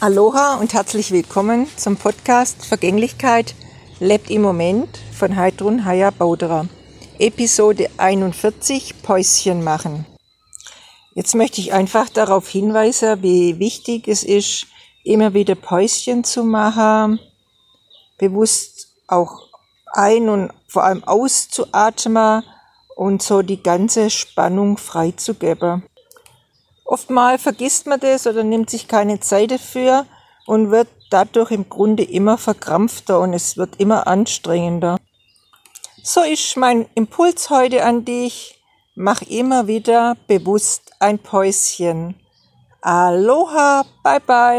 Aloha und herzlich willkommen zum Podcast Vergänglichkeit lebt im Moment von Heidrun Haya Bauderer. Episode 41 Päuschen machen. Jetzt möchte ich einfach darauf hinweisen, wie wichtig es ist, immer wieder Päuschen zu machen, bewusst auch ein- und vor allem auszuatmen und so die ganze Spannung freizugeben. Oftmal vergisst man das oder nimmt sich keine Zeit dafür und wird dadurch im Grunde immer verkrampfter und es wird immer anstrengender. So ist mein Impuls heute an dich. Mach immer wieder bewusst ein Päuschen. Aloha, bye bye.